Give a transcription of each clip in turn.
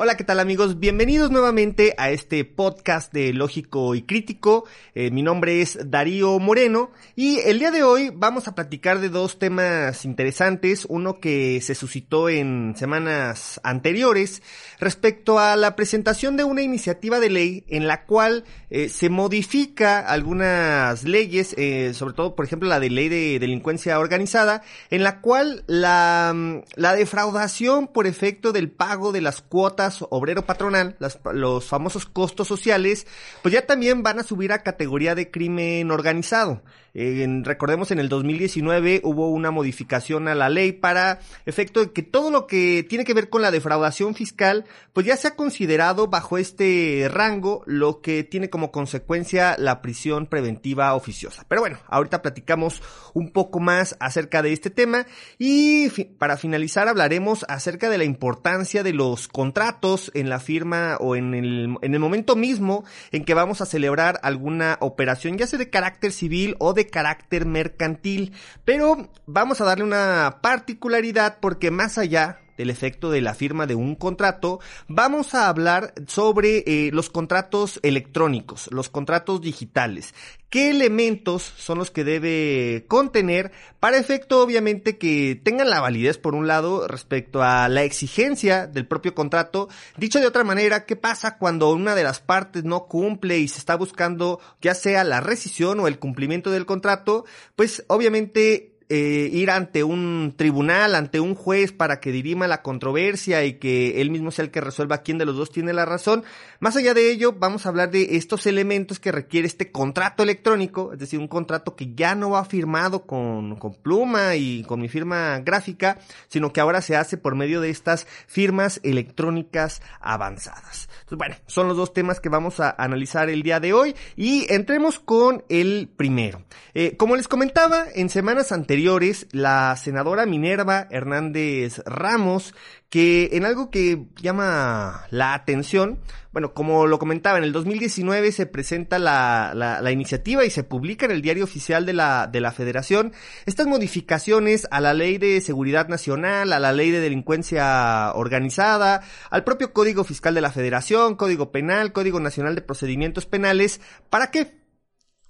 Hola, ¿qué tal amigos? Bienvenidos nuevamente a este podcast de Lógico y Crítico. Eh, mi nombre es Darío Moreno y el día de hoy vamos a platicar de dos temas interesantes. Uno que se suscitó en semanas anteriores respecto a la presentación de una iniciativa de ley en la cual eh, se modifica algunas leyes, eh, sobre todo por ejemplo la de ley de delincuencia organizada, en la cual la, mm, la defraudación por efecto del pago de las cuotas obrero patronal, los famosos costos sociales, pues ya también van a subir a categoría de crimen organizado. Recordemos en el 2019 hubo una modificación a la ley para efecto de que todo lo que tiene que ver con la defraudación fiscal, pues ya se ha considerado bajo este rango, lo que tiene como consecuencia la prisión preventiva oficiosa. Pero bueno, ahorita platicamos un poco más acerca de este tema y para finalizar hablaremos acerca de la importancia de los contratos en la firma o en el, en el momento mismo en que vamos a celebrar alguna operación, ya sea de carácter civil o de carácter mercantil. Pero vamos a darle una particularidad porque más allá del efecto de la firma de un contrato, vamos a hablar sobre eh, los contratos electrónicos, los contratos digitales. ¿Qué elementos son los que debe contener para efecto obviamente que tengan la validez por un lado respecto a la exigencia del propio contrato? Dicho de otra manera, ¿qué pasa cuando una de las partes no cumple y se está buscando ya sea la rescisión o el cumplimiento del contrato? Pues obviamente eh, ir ante un tribunal, ante un juez para que dirima la controversia y que él mismo sea el que resuelva quién de los dos tiene la razón. Más allá de ello, vamos a hablar de estos elementos que requiere este contrato electrónico, es decir, un contrato que ya no va firmado con, con pluma y con mi firma gráfica, sino que ahora se hace por medio de estas firmas electrónicas avanzadas. Bueno, son los dos temas que vamos a analizar el día de hoy y entremos con el primero. Eh, como les comentaba, en semanas anteriores, la senadora Minerva Hernández Ramos, que en algo que llama la atención, bueno, como lo comentaba, en el 2019 se presenta la, la, iniciativa y se publica en el diario oficial de la, de la federación estas modificaciones a la ley de seguridad nacional, a la ley de delincuencia organizada, al propio código fiscal de la federación, código penal, código nacional de procedimientos penales, ¿para qué?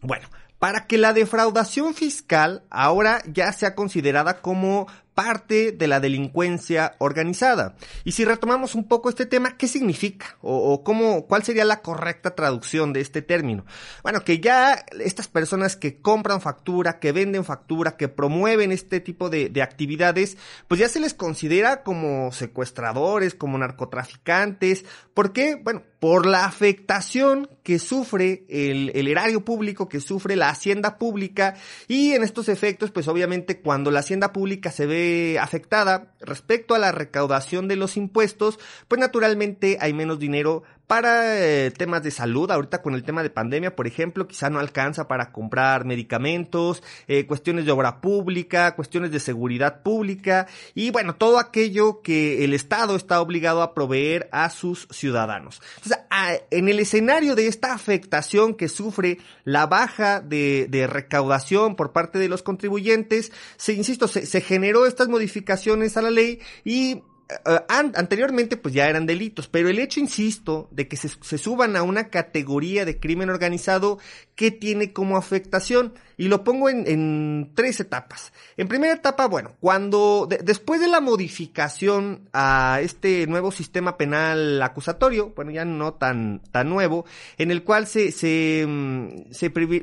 Bueno, para que la defraudación fiscal ahora ya sea considerada como parte de la delincuencia organizada. Y si retomamos un poco este tema, ¿qué significa? O, cómo, cuál sería la correcta traducción de este término? Bueno, que ya estas personas que compran factura, que venden factura, que promueven este tipo de, de actividades, pues ya se les considera como secuestradores, como narcotraficantes. ¿Por qué? Bueno, por la afectación que sufre el, el erario público, que sufre la hacienda pública y en estos efectos, pues obviamente cuando la hacienda pública se ve afectada respecto a la recaudación de los impuestos, pues naturalmente hay menos dinero para eh, temas de salud, ahorita con el tema de pandemia, por ejemplo, quizá no alcanza para comprar medicamentos, eh, cuestiones de obra pública, cuestiones de seguridad pública y bueno, todo aquello que el Estado está obligado a proveer a sus ciudadanos. Entonces, en el escenario de esta afectación que sufre la baja de, de recaudación por parte de los contribuyentes, se, insisto, se, se generó estas modificaciones a la ley y eh, anteriormente pues ya eran delitos, pero el hecho, insisto, de que se, se, suban a una categoría de crimen organizado que tiene como afectación, y lo pongo en, en tres etapas. En primera etapa, bueno, cuando después de la modificación a este nuevo sistema penal acusatorio, bueno, ya no tan, tan nuevo, en el cual se, se, mm,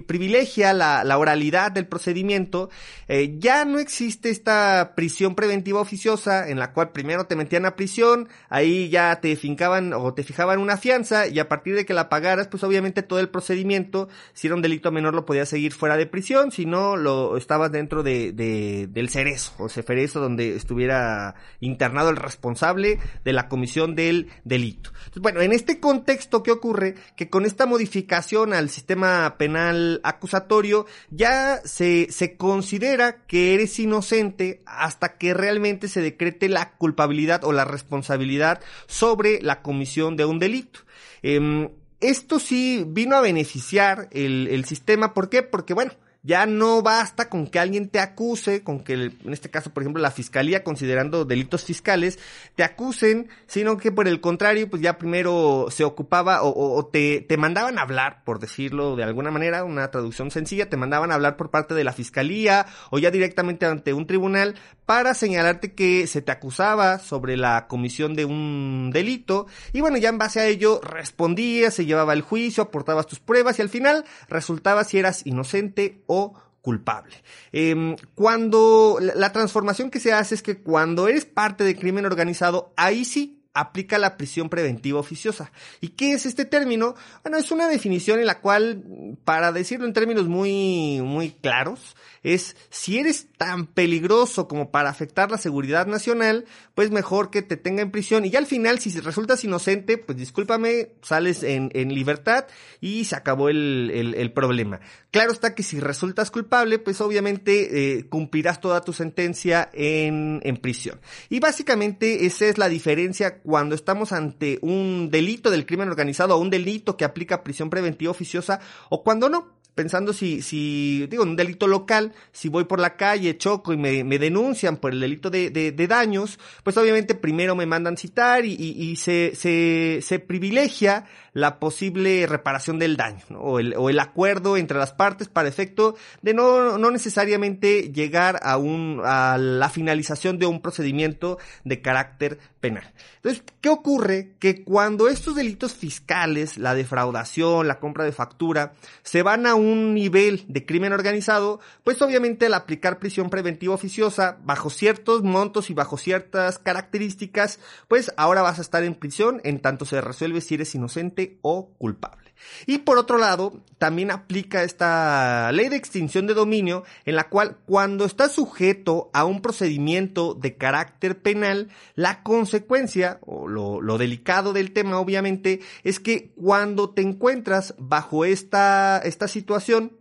privilegia la, la, oralidad del procedimiento, eh, ya no existe esta prisión preventiva oficiosa en la cual primero te metían a prisión, ahí ya te fincaban o te fijaban una fianza y a partir de que la pagaras, pues obviamente todo el procedimiento, si era un delito menor lo podías seguir fuera de prisión si no lo estabas dentro de, del cerezo o ceferezo donde estuviera internado el responsable de la comisión del delito. Entonces, bueno, en este contexto, ¿qué ocurre? Que con esta modificación al sistema penal acusatorio ya se, se considera que eres inocente hasta que realmente se decrete la culpabilidad o la responsabilidad sobre la comisión de un delito. Em, esto sí vino a beneficiar el, el sistema. ¿Por qué? Porque, bueno, Ya no basta con que alguien te acuse, con que en este caso, por ejemplo, la fiscalía, considerando delitos fiscales, te acusen, sino que por el contrario, pues ya primero se ocupaba o, te, te mandaban a hablar, por decirlo de alguna manera, una traducción sencilla, te mandaban a hablar por parte de la fiscalía o ya directamente ante un tribunal para señalarte que se te acusaba sobre la comisión de un delito. Y bueno, ya en base a ello respondías, se llevaba el juicio, aportabas tus pruebas y al final resultaba si eras inocente o culpable. Em, cuando la transformación que se hace es que cuando eres parte del crimen organizado, ahí sí aplica la prisión preventiva oficiosa. ¿Y qué es este término? Bueno, es una definición en la cual, para decirlo en términos muy, muy claros, es si eres tan peligroso como para afectar la seguridad nacional, pues mejor que te tenga en prisión. Y ya al final, si resultas inocente, pues discúlpame, sales en, libertad y se acabó el, el, problema. Claro está que si resultas culpable, pues obviamente eh, cumplirás toda tu sentencia en, en prisión. Y básicamente esa es la diferencia cuando estamos ante un delito del crimen organizado o un delito que aplica prisión preventiva oficiosa o cuando no pensando si, si, digo, un delito local, si voy por la calle, choco y me, me denuncian por el delito de, de, de, daños, pues obviamente primero me mandan citar y, y, y se, se, se privilegia la posible reparación del daño, ¿no? o, el, o el acuerdo entre las partes para efecto de no, no necesariamente llegar a un, a la finalización de un procedimiento de carácter Entonces, ¿qué ocurre? Que cuando estos delitos fiscales, la defraudación, la compra de factura, se van a un nivel de crimen organizado, pues obviamente al aplicar prisión preventiva oficiosa bajo ciertos montos y bajo ciertas características, pues ahora vas a estar en prisión en tanto se resuelve si eres inocente o culpable. Y por otro lado, también aplica esta ley de extinción de dominio en la cual cuando estás sujeto a un procedimiento de carácter penal, la consecuencia o lo, lo delicado del tema obviamente es que cuando te encuentras bajo esta, esta situación,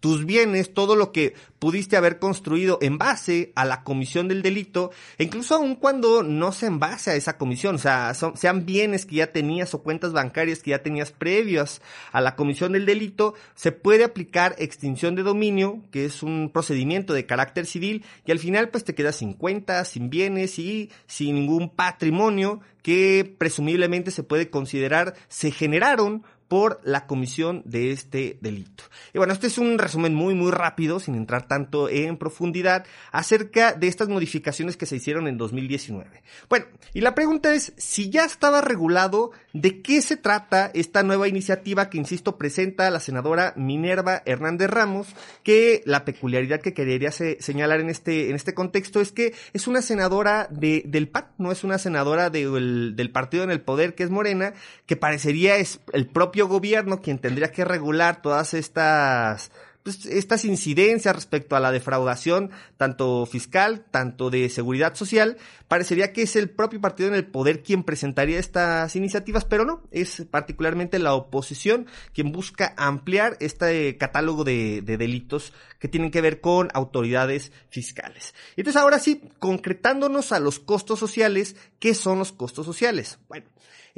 tus bienes, todo lo que pudiste haber construido en base a la comisión del delito, e incluso aun cuando no sea en base a esa comisión, o sea, sean bienes que ya tenías o cuentas bancarias que ya tenías previas a la comisión del delito, se puede aplicar extinción de dominio, que es un procedimiento de carácter civil, y al final pues te quedas sin cuentas, sin bienes y sin ningún patrimonio que presumiblemente se puede considerar se generaron por la comisión de este delito. Y bueno, este es un resumen muy, muy rápido, sin entrar tanto en profundidad, acerca de estas modificaciones que se hicieron en 2019. Bueno, y la pregunta es, si ya estaba regulado, ¿de qué se trata esta nueva iniciativa que, insisto, presenta la senadora Minerva Hernández Ramos, que la peculiaridad que quería señalar en este, en este contexto es que es una senadora de, del PAN, no es una senadora del, del partido en el poder que es Morena, que parecería es el propio gobierno quien tendría que regular todas estas pues, estas incidencias respecto a la defraudación, tanto fiscal, tanto de seguridad social, parecería que es el propio partido en el poder quien presentaría estas iniciativas, pero no, es particularmente la oposición quien busca ampliar este catálogo de, de delitos que tienen que ver con autoridades fiscales. Entonces ahora sí, concretándonos a los costos sociales, ¿qué son los costos sociales? Bueno,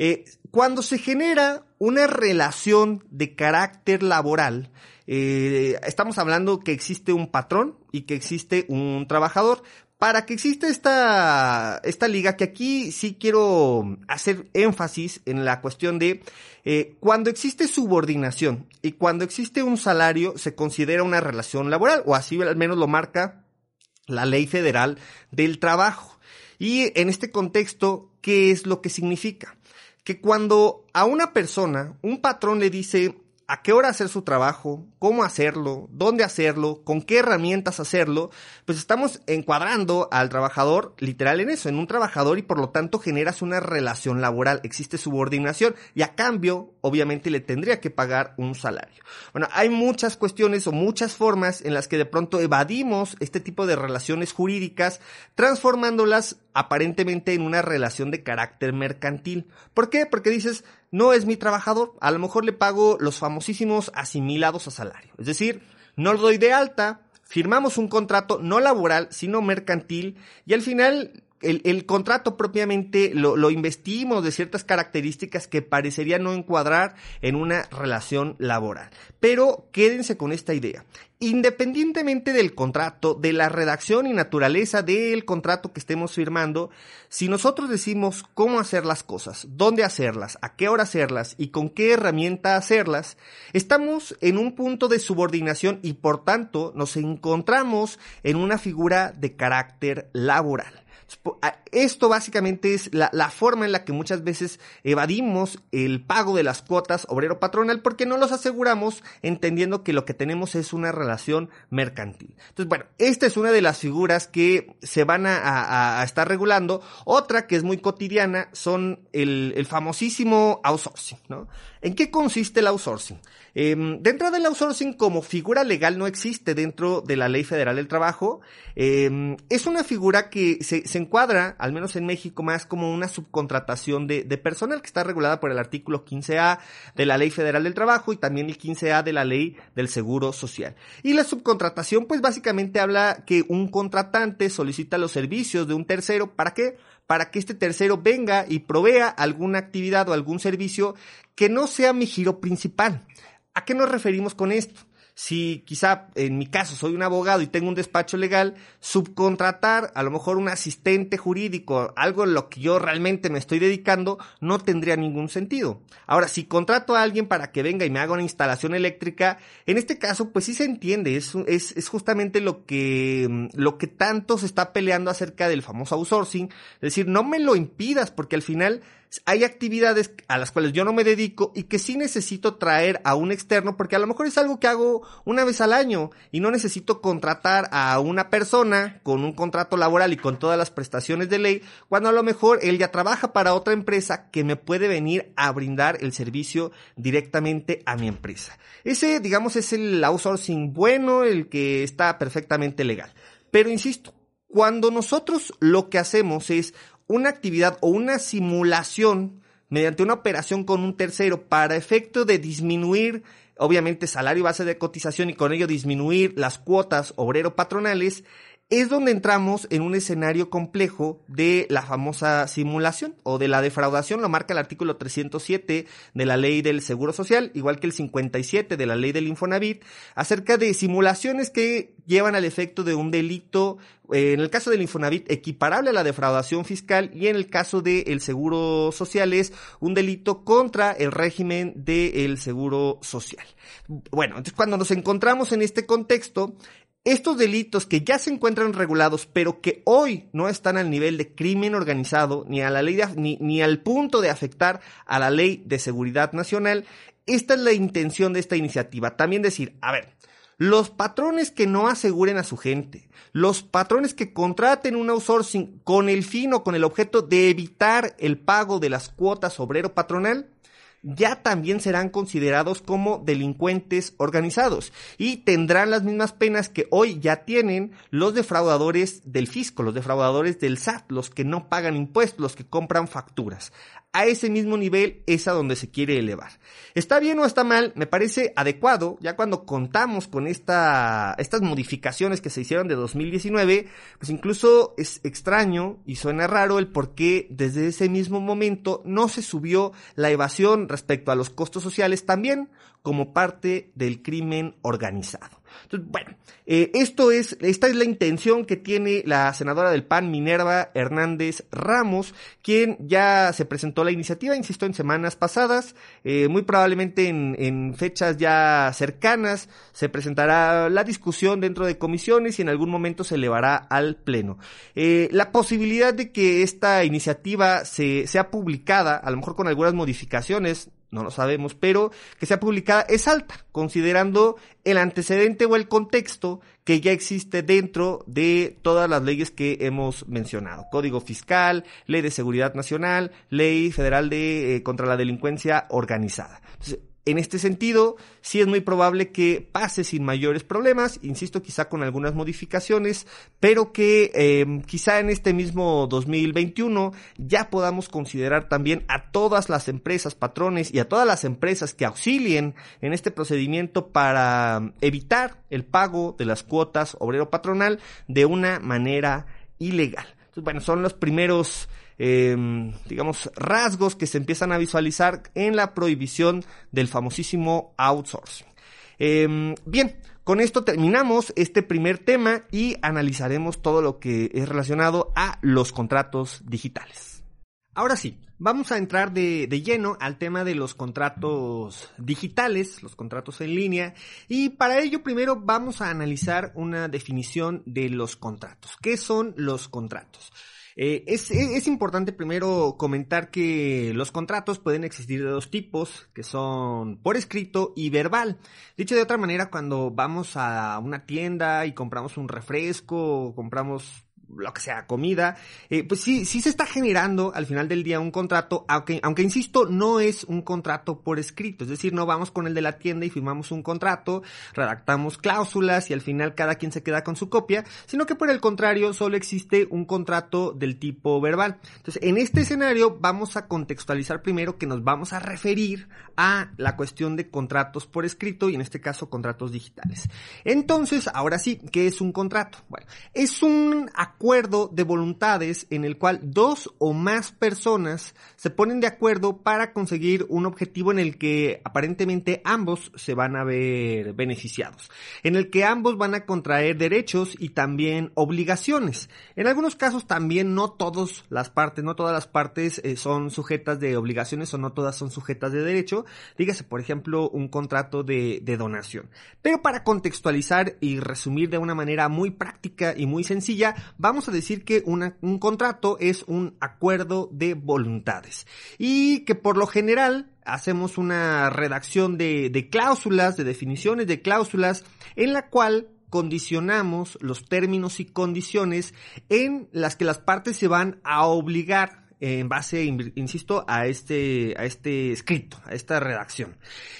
eh, cuando se genera una relación de carácter laboral, eh, estamos hablando que existe un patrón y que existe un trabajador. Para que exista esta, esta liga, que aquí sí quiero hacer énfasis en la cuestión de eh, cuando existe subordinación y cuando existe un salario, se considera una relación laboral, o así al menos lo marca la ley federal del trabajo. Y en este contexto, ¿qué es lo que significa? Que cuando a una persona un patrón le dice a qué hora hacer su trabajo, cómo hacerlo, dónde hacerlo, con qué herramientas hacerlo, pues estamos encuadrando al trabajador literal en eso, en un trabajador y por lo tanto generas una relación laboral, existe subordinación y a cambio obviamente le tendría que pagar un salario. Bueno, hay muchas cuestiones o muchas formas en las que de pronto evadimos este tipo de relaciones jurídicas transformándolas aparentemente en una relación de carácter mercantil. ¿Por qué? Porque dices, no es mi trabajador, a lo mejor le pago los famosísimos asimilados a salario. Es decir, no lo doy de alta, firmamos un contrato no laboral, sino mercantil, y al final el, contrato propiamente lo, lo, investimos de ciertas características que parecería no encuadrar en una relación laboral. Pero quédense con esta idea. Independientemente del contrato, de la redacción y naturaleza del contrato que estemos firmando, si nosotros decimos cómo hacer las cosas, dónde hacerlas, a qué hora hacerlas y con qué herramienta hacerlas, estamos en un punto de subordinación y por tanto nos encontramos en una figura de carácter laboral. Esto básicamente es la, forma en la que muchas veces evadimos el pago de las cuotas obrero patronal porque no los aseguramos entendiendo que lo que tenemos es una relación mercantil. Entonces, bueno, esta es una de las figuras que se van a, estar regulando. Otra que es muy cotidiana son el, el famosísimo outsourcing, ¿no? ¿En qué consiste el outsourcing? Em, dentro del outsourcing como figura legal no existe dentro de la Ley Federal del Trabajo. Em, es una figura que se, encuadra, al menos en México, más como una subcontratación de, de, personal que está regulada por el artículo 15A de la Ley Federal del Trabajo y también el 15A de la Ley del Seguro Social. Y la subcontratación pues básicamente habla que un contratante solicita los servicios de un tercero. ¿Para qué? Para que este tercero venga y provea alguna actividad o algún servicio que no sea mi giro principal. ¿A qué nos referimos con esto? Si quizá en mi caso soy un abogado y tengo un despacho legal, subcontratar a lo mejor un asistente jurídico, algo en lo que yo realmente me estoy dedicando, no tendría ningún sentido. Ahora, si contrato a alguien para que venga y me haga una instalación eléctrica, en este caso, pues sí se entiende, es, es, es justamente lo que, lo que tanto se está peleando acerca del famoso outsourcing, es decir, no me lo impidas porque al final hay actividades a las cuales yo no me dedico y que sí necesito traer a un externo porque a lo mejor es algo que hago una vez al año y no necesito contratar a una persona con un contrato laboral y con todas las prestaciones de ley cuando a lo mejor él ya trabaja para otra empresa que me puede venir a brindar el servicio directamente a mi empresa. Ese, digamos, es el outsourcing bueno, el que está perfectamente legal. Pero insisto, cuando nosotros lo que hacemos es una actividad o una simulación mediante una operación con un tercero para efecto de disminuir obviamente salario base de cotización y con ello disminuir las cuotas obrero patronales, es donde entramos en un escenario complejo de la famosa simulación o de la defraudación, lo marca el artículo 307 de la ley del Seguro Social, igual que el 57 de la ley del Infonavit, acerca de simulaciones que llevan al efecto de un delito, eh, en el caso del Infonavit, equiparable a la defraudación fiscal y en el caso del Seguro Social es un delito contra el régimen del Seguro Social. Bueno, entonces cuando nos encontramos en este contexto, estos delitos que ya se encuentran regulados, pero que hoy no están al nivel de crimen organizado, ni a la ley ni, ni al punto de afectar a la ley de seguridad nacional, esta es la intención de esta iniciativa. También decir, a ver, los patrones que no aseguren a su gente, los patrones que contraten un outsourcing con el fin o con el objeto de evitar el pago de las cuotas obrero patronal, ya también serán considerados como delincuentes organizados y tendrán las mismas penas que hoy ya tienen los defraudadores del fisco, los defraudadores del SAT, los que no pagan impuestos, los que compran facturas a ese mismo nivel es a donde se quiere elevar. ¿Está bien o está mal? Me parece adecuado, ya cuando contamos con esta, estas modificaciones que se hicieron de 2019, pues incluso es extraño y suena raro el por qué desde ese mismo momento no se subió la evasión respecto a los costos sociales también como parte del crimen organizado. Entonces, bueno, eh, esto es, esta es la intención que tiene la senadora del PAN, Minerva Hernández Ramos, quien ya se presentó la iniciativa, insisto, en semanas pasadas, eh, muy probablemente en, en, fechas ya cercanas se presentará la discusión dentro de comisiones y en algún momento se elevará al Pleno. Eh, la posibilidad de que esta iniciativa se, sea publicada, a lo mejor con algunas modificaciones, no lo sabemos, pero que sea publicada es alta, considerando el antecedente o el contexto que ya existe dentro de todas las leyes que hemos mencionado. Código fiscal, ley de seguridad nacional, ley federal de eh, contra la delincuencia organizada. En este sentido, sí es muy probable que pase sin mayores problemas, insisto, quizá con algunas modificaciones, pero que eh, quizá en este mismo 2021 ya podamos considerar también a todas las empresas patrones y a todas las empresas que auxilien en este procedimiento para evitar el pago de las cuotas obrero patronal de una manera ilegal. bueno, son los primeros, em, digamos, rasgos que se empiezan a visualizar en la prohibición del famosísimo outsourcing. Em, bien, con esto terminamos este primer tema y analizaremos todo lo que es relacionado a los contratos digitales. Ahora sí, vamos a entrar de, lleno al tema de los contratos digitales, los contratos en línea, y para ello primero vamos a analizar una definición de los contratos. ¿Qué son los contratos? Eh, es, es, importante primero comentar que los contratos pueden existir de dos tipos, que son por escrito y verbal. Dicho de otra manera, cuando vamos a una tienda y compramos un refresco, compramos lo que sea, comida, eh, pues sí, sí se está generando al final del día un contrato, aunque, aunque insisto, no es un contrato por escrito, es decir, no vamos con el de la tienda y firmamos un contrato, redactamos cláusulas y al final cada quien se queda con su copia, sino que por el contrario solo existe un contrato del tipo verbal. Entonces, en este escenario vamos a contextualizar primero que nos vamos a referir a la cuestión de contratos por escrito y en este caso contratos digitales. Entonces, ahora sí, ¿qué es un contrato? Bueno, es un acuerdo acuerdo de voluntades en el cual dos o más personas se ponen de acuerdo para conseguir un objetivo en el que aparentemente ambos se van a ver beneficiados, en el que ambos van a contraer derechos y también obligaciones. En algunos casos también no todas las partes, no todas las partes eh, son sujetas de obligaciones o no todas son sujetas de derecho, dígase por ejemplo un contrato de, donación. Pero para contextualizar y resumir de una manera muy práctica y muy sencilla, vamos a decir que un contrato es un acuerdo de voluntades y que por lo general hacemos una redacción de, de cláusulas, de definiciones de cláusulas, en la cual condicionamos los términos y condiciones en las que las partes se van a obligar en base, insisto, a este, a este escrito, a esta redacción.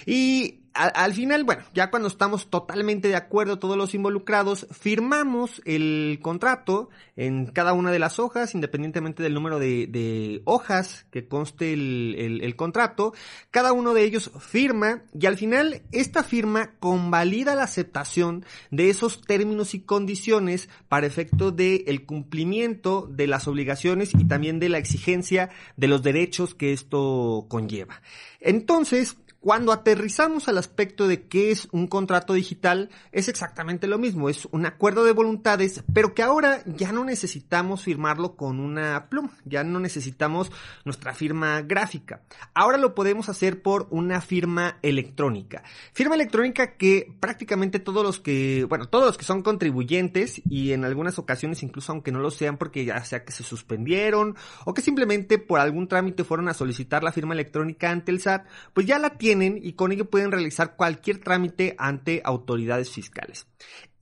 Y al, final, bueno, ya cuando estamos totalmente de acuerdo todos los involucrados, firmamos el contrato en cada una de las hojas, independientemente del número de, hojas que conste el, contrato. Cada uno de ellos firma y al final esta firma convalida la aceptación de esos términos y condiciones para efecto de el cumplimiento de las obligaciones y también de la exigencia de los derechos que esto conlleva. Entonces, cuando aterrizamos al aspecto de qué es un contrato digital, es exactamente lo mismo, es un acuerdo de voluntades, pero que ahora ya no necesitamos firmarlo con una pluma, ya no necesitamos nuestra firma gráfica. Ahora lo podemos hacer por una firma electrónica. Firma electrónica que prácticamente todos los que, bueno, todos los que son contribuyentes y en algunas ocasiones incluso aunque no lo sean porque ya sea que se suspendieron o que simplemente por algún trámite fueron a solicitar la firma electrónica ante el SAT, pues ya la tienen y con ello pueden realizar cualquier trámite ante autoridades fiscales.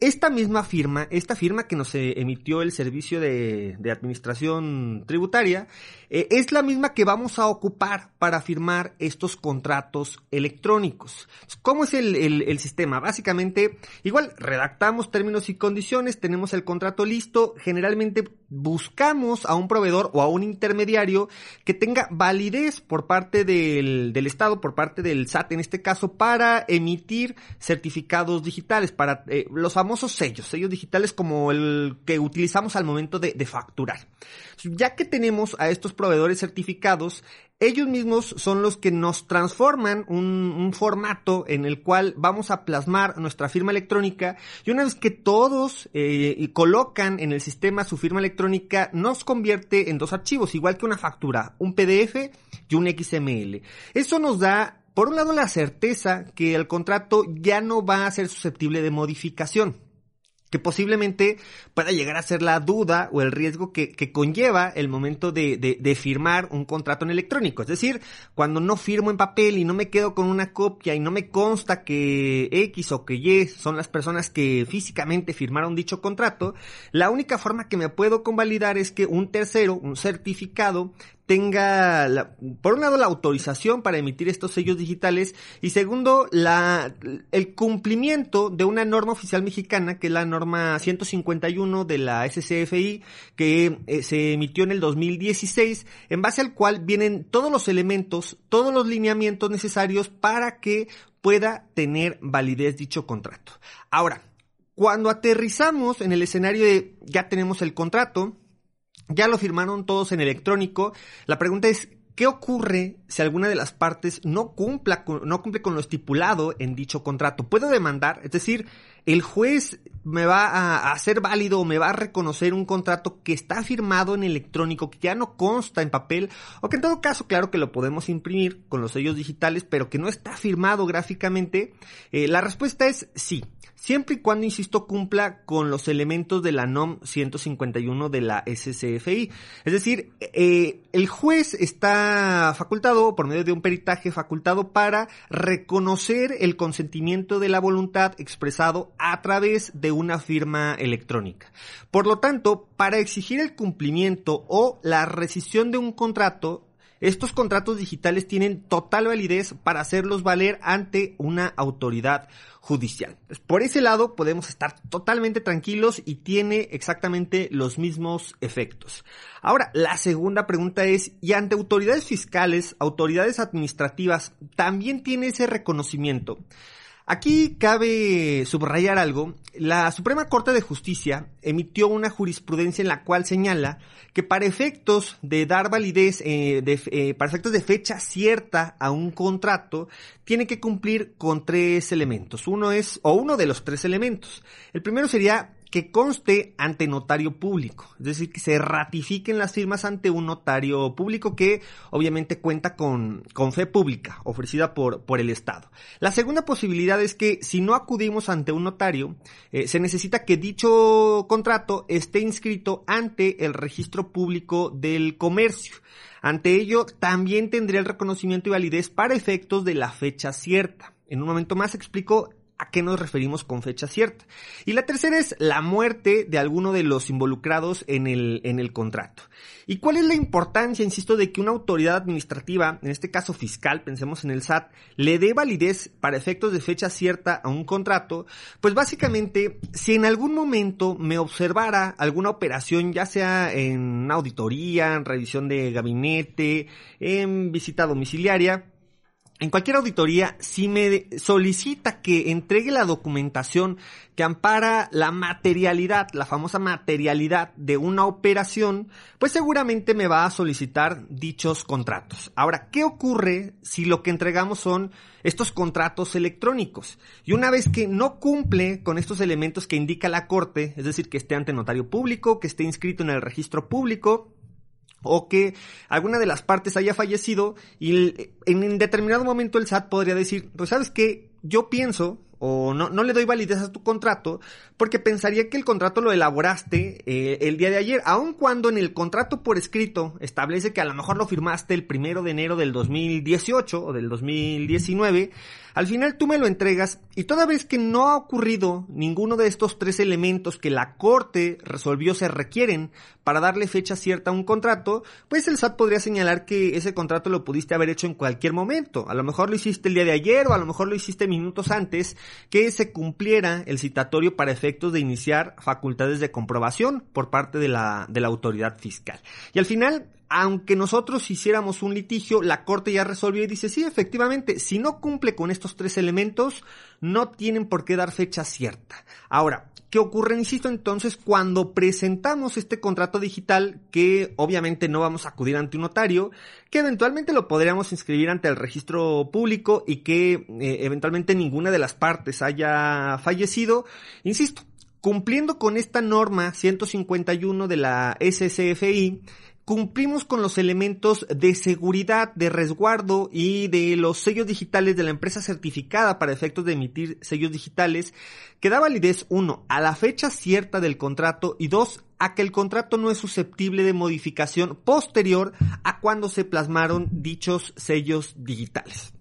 Esta misma firma, esta firma que nos emitió el servicio de, administración tributaria, eh, es la misma que vamos a ocupar para firmar estos contratos electrónicos. ¿Cómo es el, sistema? Básicamente, igual redactamos términos y condiciones, tenemos el contrato listo, generalmente buscamos a un proveedor o a un intermediario que tenga validez por parte del, Estado, por parte del SAT en este caso, para emitir certificados digitales, para eh, los famosos sellos, sellos digitales como el que utilizamos al momento de, facturar. Ya que tenemos a estos proveedores certificados, ellos mismos son los que nos transforman un, formato en el cual vamos a plasmar nuestra firma electrónica y una vez que todos eh, colocan en el sistema su firma electrónica nos convierte en dos archivos, igual que una factura, un PDF y un XML. Eso nos da por un lado, la certeza que el contrato ya no va a ser susceptible de modificación que posiblemente pueda llegar a ser la duda o el riesgo que, conlleva el momento de, de, firmar un contrato en electrónico. Es decir, cuando no firmo en papel y no me quedo con una copia y no me consta que X o que Y son las personas que físicamente firmaron dicho contrato, la única forma que me puedo convalidar es que un tercero, un certificado, tenga, la, por un lado, la autorización para emitir estos sellos digitales y segundo, la, el cumplimiento de una norma oficial mexicana, que es la norma 151 de la SCFI, que eh, se emitió en el 2016, en base al cual vienen todos los elementos, todos los lineamientos necesarios para que pueda tener validez dicho contrato. Ahora, cuando aterrizamos en el escenario de ya tenemos el contrato, ya lo firmaron todos en electrónico. La pregunta es, ¿Qué ocurre si alguna de las partes no, cumpla no cumple con lo estipulado en dicho contrato? ¿Puedo demandar? Es decir, el juez me va a hacer válido o me va a reconocer un contrato que está firmado en electrónico, que ya no consta en papel, o que en todo caso, claro que lo podemos imprimir con los sellos digitales, pero que no está firmado gráficamente. Eh, la respuesta es sí siempre y cuando, insisto, cumpla con los elementos de la NOM 151 de la SCFI. Es decir, eh, el juez está facultado, por medio de un peritaje facultado, para reconocer el consentimiento de la voluntad expresado a través de una firma electrónica. Por lo tanto, para exigir el cumplimiento o la rescisión de un contrato, estos contratos digitales tienen total validez para hacerlos valer ante una autoridad judicial. Por ese lado podemos estar totalmente tranquilos y tiene exactamente los mismos efectos. Ahora, la segunda pregunta es, ¿y ante autoridades fiscales, autoridades administrativas, también tiene ese reconocimiento? Aquí cabe subrayar algo. La Suprema Corte de Justicia emitió una jurisprudencia en la cual señala que para efectos de dar validez, eh, eh, para efectos de fecha cierta a un contrato, tiene que cumplir con tres elementos. Uno es, o uno de los tres elementos. El primero sería que conste ante notario público, es decir, que se ratifiquen las firmas ante un notario público que obviamente cuenta con, con fe pública ofrecida por, por el Estado. La segunda posibilidad es que si no acudimos ante un notario, eh, se necesita que dicho contrato esté inscrito ante el registro público del comercio. Ante ello, también tendría el reconocimiento y validez para efectos de la fecha cierta. En un momento más explico a qué nos referimos con fecha cierta. Y la tercera es la muerte de alguno de los involucrados en el, en el contrato. ¿Y cuál es la importancia, insisto, de que una autoridad administrativa, en este caso fiscal, pensemos en el SAT, le dé validez para efectos de fecha cierta a un contrato? Pues básicamente, si en algún momento me observara alguna operación, ya sea en auditoría, en revisión de gabinete, en visita domiciliaria, en cualquier auditoría, si me solicita que entregue la documentación que ampara la materialidad, la famosa materialidad de una operación, pues seguramente me va a solicitar dichos contratos. Ahora, ¿qué ocurre si lo que entregamos son estos contratos electrónicos? Y una vez que no cumple con estos elementos que indica la Corte, es decir, que esté ante notario público, que esté inscrito en el registro público, o que alguna de las partes haya fallecido y en determinado momento el SAT podría decir, pues sabes que yo pienso o no, no le doy validez a tu contrato porque pensaría que el contrato lo elaboraste eh, el día de ayer, aun cuando en el contrato por escrito establece que a lo mejor lo firmaste el primero de enero del 2018 o del 2019, al final tú me lo entregas y toda vez que no ha ocurrido ninguno de estos tres elementos que la corte resolvió se requieren para darle fecha cierta a un contrato, pues el SAT podría señalar que ese contrato lo pudiste haber hecho en cualquier momento. A lo mejor lo hiciste el día de ayer o a lo mejor lo hiciste minutos antes que se cumpliera el citatorio para efectos de iniciar facultades de comprobación por parte de la, de la autoridad fiscal. Y al final, aunque nosotros hiciéramos un litigio, la Corte ya resolvió y dice, sí, efectivamente, si no cumple con estos tres elementos, no tienen por qué dar fecha cierta. Ahora, ¿qué ocurre, insisto, entonces cuando presentamos este contrato digital, que obviamente no vamos a acudir ante un notario, que eventualmente lo podríamos inscribir ante el registro público y que eh, eventualmente ninguna de las partes haya fallecido? Insisto, cumpliendo con esta norma 151 de la SCFI, cumplimos con los elementos de seguridad, de resguardo y de los sellos digitales de la empresa certificada para efectos de emitir sellos digitales, que da validez, uno, a la fecha cierta del contrato y dos, a que el contrato no es susceptible de modificación posterior a cuando se plasmaron dichos sellos digitales.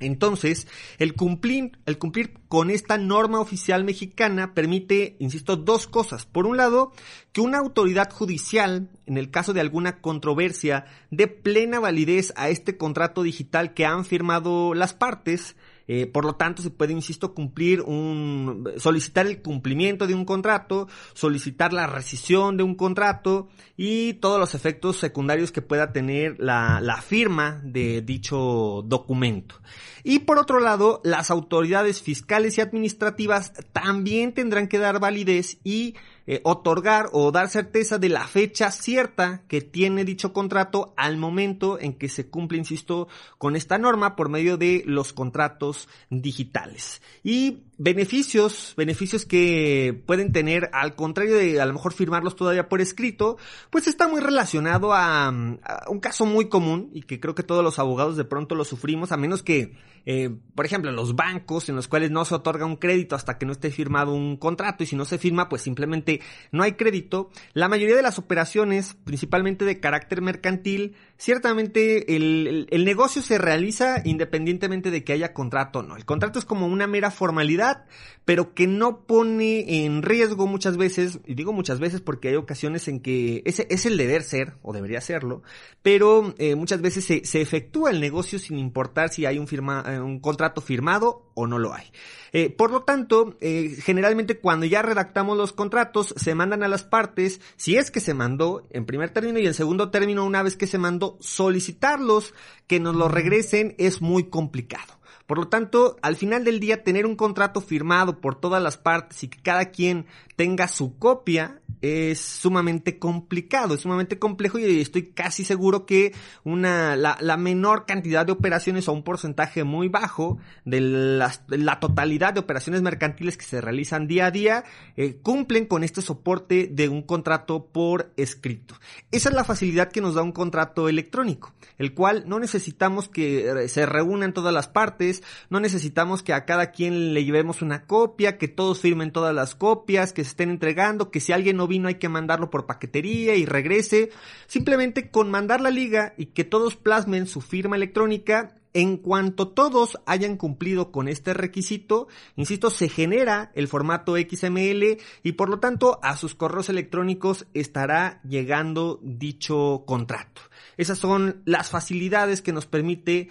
Entonces, el cumplir, el cumplir con esta norma oficial mexicana permite, insisto, dos cosas. Por un lado, que una autoridad judicial, en el caso de alguna controversia, dé plena validez a este contrato digital que han firmado las partes, eh, por lo tanto, se puede, insisto, cumplir un, solicitar el cumplimiento de un contrato, solicitar la rescisión de un contrato y todos los efectos secundarios que pueda tener la, la firma de dicho documento. Y por otro lado, las autoridades fiscales y administrativas también tendrán que dar validez y eh, otorgar o dar certeza de la fecha cierta que tiene dicho contrato al momento en que se cumple, insisto, con esta norma por medio de los contratos digitales. Y beneficios, beneficios que pueden tener al contrario de a lo mejor firmarlos todavía por escrito, pues está muy relacionado a, un caso muy común y que creo que todos los abogados de pronto lo sufrimos, a menos que eh, por ejemplo, los bancos en los cuales no se otorga un crédito hasta que no esté firmado un contrato y si no se firma, pues simplemente no hay crédito. La mayoría de las operaciones, principalmente de carácter mercantil, ciertamente el, el negocio se realiza independientemente de que haya contrato o no. El contrato es como una mera formalidad, pero que no pone en riesgo muchas veces, y digo muchas veces porque hay ocasiones en que ese es el deber ser, o debería serlo, pero eh, muchas veces se, se efectúa el negocio sin importar si hay un firma, eh, un contrato firmado o no lo hay. Eh, por lo tanto, generalmente cuando ya redactamos los contratos, se mandan a las partes, si es que se mandó en primer término y en segundo término, una vez que se mandó, solicitarlos, que nos lo regresen, es muy complicado. Por lo tanto, al final del día, tener un contrato firmado por todas las partes y que cada quien tenga su copia es sumamente complicado, es sumamente complejo y estoy casi seguro que una, la, la menor cantidad de operaciones o un porcentaje muy bajo de, las, la totalidad de operaciones mercantiles que se realizan día a día eh, cumplen con este soporte de un contrato por escrito. Esa es la facilidad que nos da un contrato electrónico, el cual no necesitamos que eh, se reúnan todas las partes, no necesitamos que a cada quien le llevemos una copia, que todos firmen todas las copias, que se estén entregando, que si alguien no vino hay que mandarlo por paquetería y regrese. Simplemente con mandar la liga y que todos plasmen su firma electrónica, en cuanto todos hayan cumplido con este requisito, insisto, se genera el formato XML y por lo tanto a sus correos electrónicos estará llegando dicho contrato. Esas son las facilidades que nos permite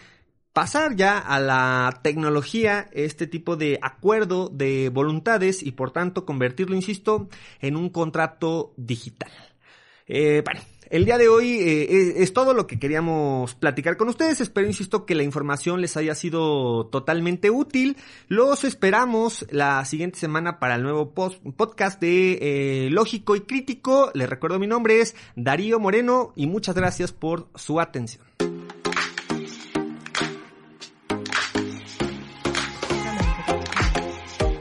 pasar ya a la tecnología, este tipo de acuerdo de voluntades y por tanto convertirlo, insisto, en un contrato digital. Eh, bueno, el día de hoy eh, es todo lo que queríamos platicar con ustedes. Espero, insisto, que la información les haya sido totalmente útil. Los esperamos la siguiente semana para el nuevo podcast de eh, Lógico y Crítico. Les recuerdo mi nombre es Darío Moreno y muchas gracias por su atención.